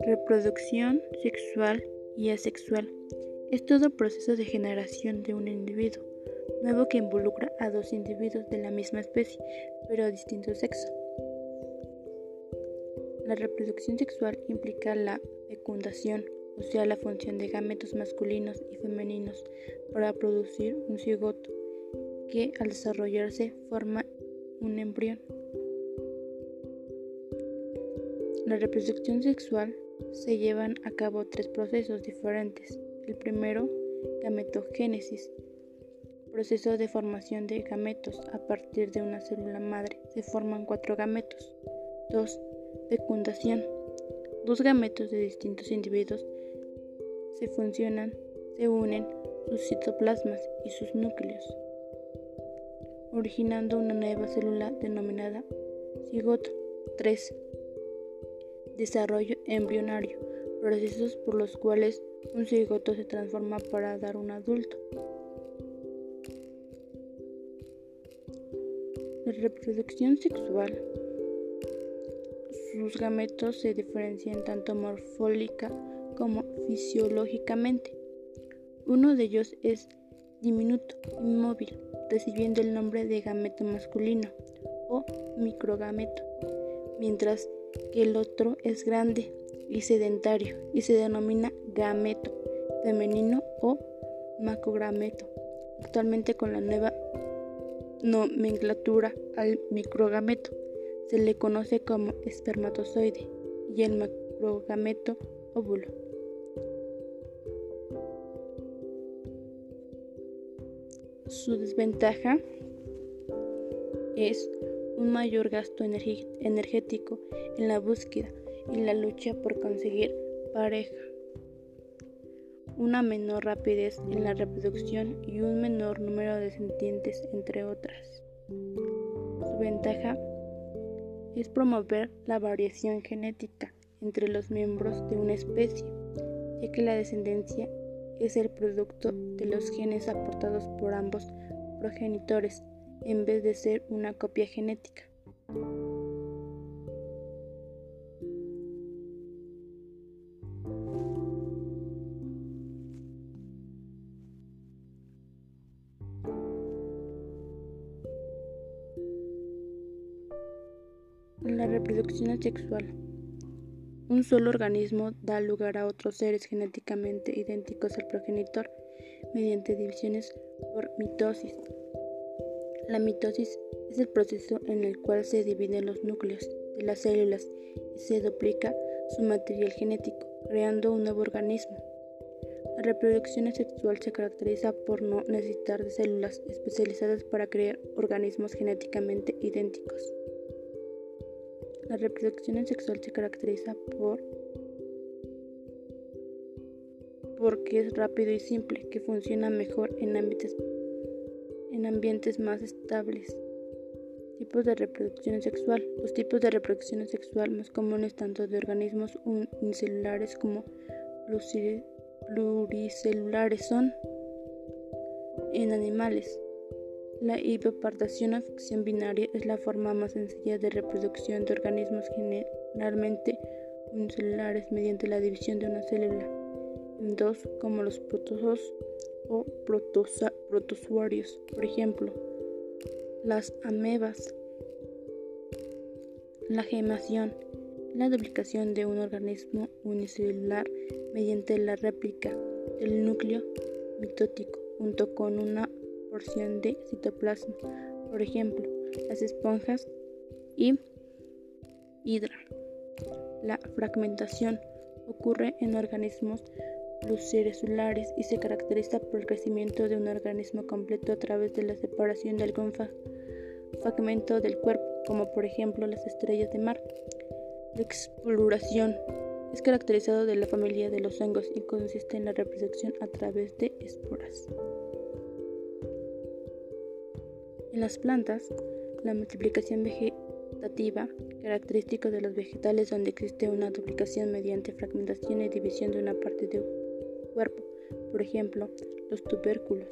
Reproducción sexual y asexual es todo proceso de generación de un individuo nuevo que involucra a dos individuos de la misma especie, pero de distinto sexo. La reproducción sexual implica la fecundación, o sea, la función de gametos masculinos y femeninos para producir un cigoto que al desarrollarse forma un embrión. La reproducción sexual se llevan a cabo tres procesos diferentes. El primero, gametogénesis, proceso de formación de gametos. A partir de una célula madre se forman cuatro gametos. 2. Fecundación. Dos gametos de distintos individuos se funcionan, se unen sus citoplasmas y sus núcleos, originando una nueva célula denominada cigoto. 3 desarrollo embrionario, procesos por los cuales un cigoto se transforma para dar un adulto. La reproducción sexual. Sus gametos se diferencian tanto morfológica como fisiológicamente. Uno de ellos es diminuto, inmóvil, recibiendo el nombre de gameto masculino o microgameto, mientras que el otro es grande y sedentario y se denomina gameto femenino o macrogameto. Actualmente con la nueva nomenclatura al microgameto se le conoce como espermatozoide y el macrogameto óvulo. Su desventaja es un mayor gasto energético en la búsqueda y la lucha por conseguir pareja, una menor rapidez en la reproducción y un menor número de descendientes, entre otras. Su ventaja es promover la variación genética entre los miembros de una especie, ya que la descendencia es el producto de los genes aportados por ambos progenitores en vez de ser una copia genética. La reproducción asexual. Un solo organismo da lugar a otros seres genéticamente idénticos al progenitor mediante divisiones por mitosis. La mitosis es el proceso en el cual se dividen los núcleos de las células y se duplica su material genético, creando un nuevo organismo. La reproducción asexual se caracteriza por no necesitar de células especializadas para crear organismos genéticamente idénticos. La reproducción asexual se caracteriza por porque es rápido y simple, que funciona mejor en ámbitos en ambientes más estables. Tipos de reproducción sexual. Los tipos de reproducción sexual más comunes tanto de organismos unicelulares como pluricelulares son en animales. La hipopartación o ficción binaria es la forma más sencilla de reproducción de organismos generalmente unicelulares mediante la división de una célula en dos como los protozoos o protozoarios, por ejemplo, las amebas. La gemación, la duplicación de un organismo unicelular mediante la réplica del núcleo mitótico junto con una porción de citoplasma, por ejemplo, las esponjas y hidra. La fragmentación ocurre en organismos pluricelulares y se caracteriza por el crecimiento de un organismo completo a través de la separación de algún fragmento del cuerpo, como por ejemplo las estrellas de mar. La exploración es caracterizado de la familia de los hongos y consiste en la reproducción a través de esporas. En las plantas, la multiplicación vegetativa, característico de los vegetales donde existe una duplicación mediante fragmentación y división de una parte de cuerpo, por ejemplo, los tubérculos.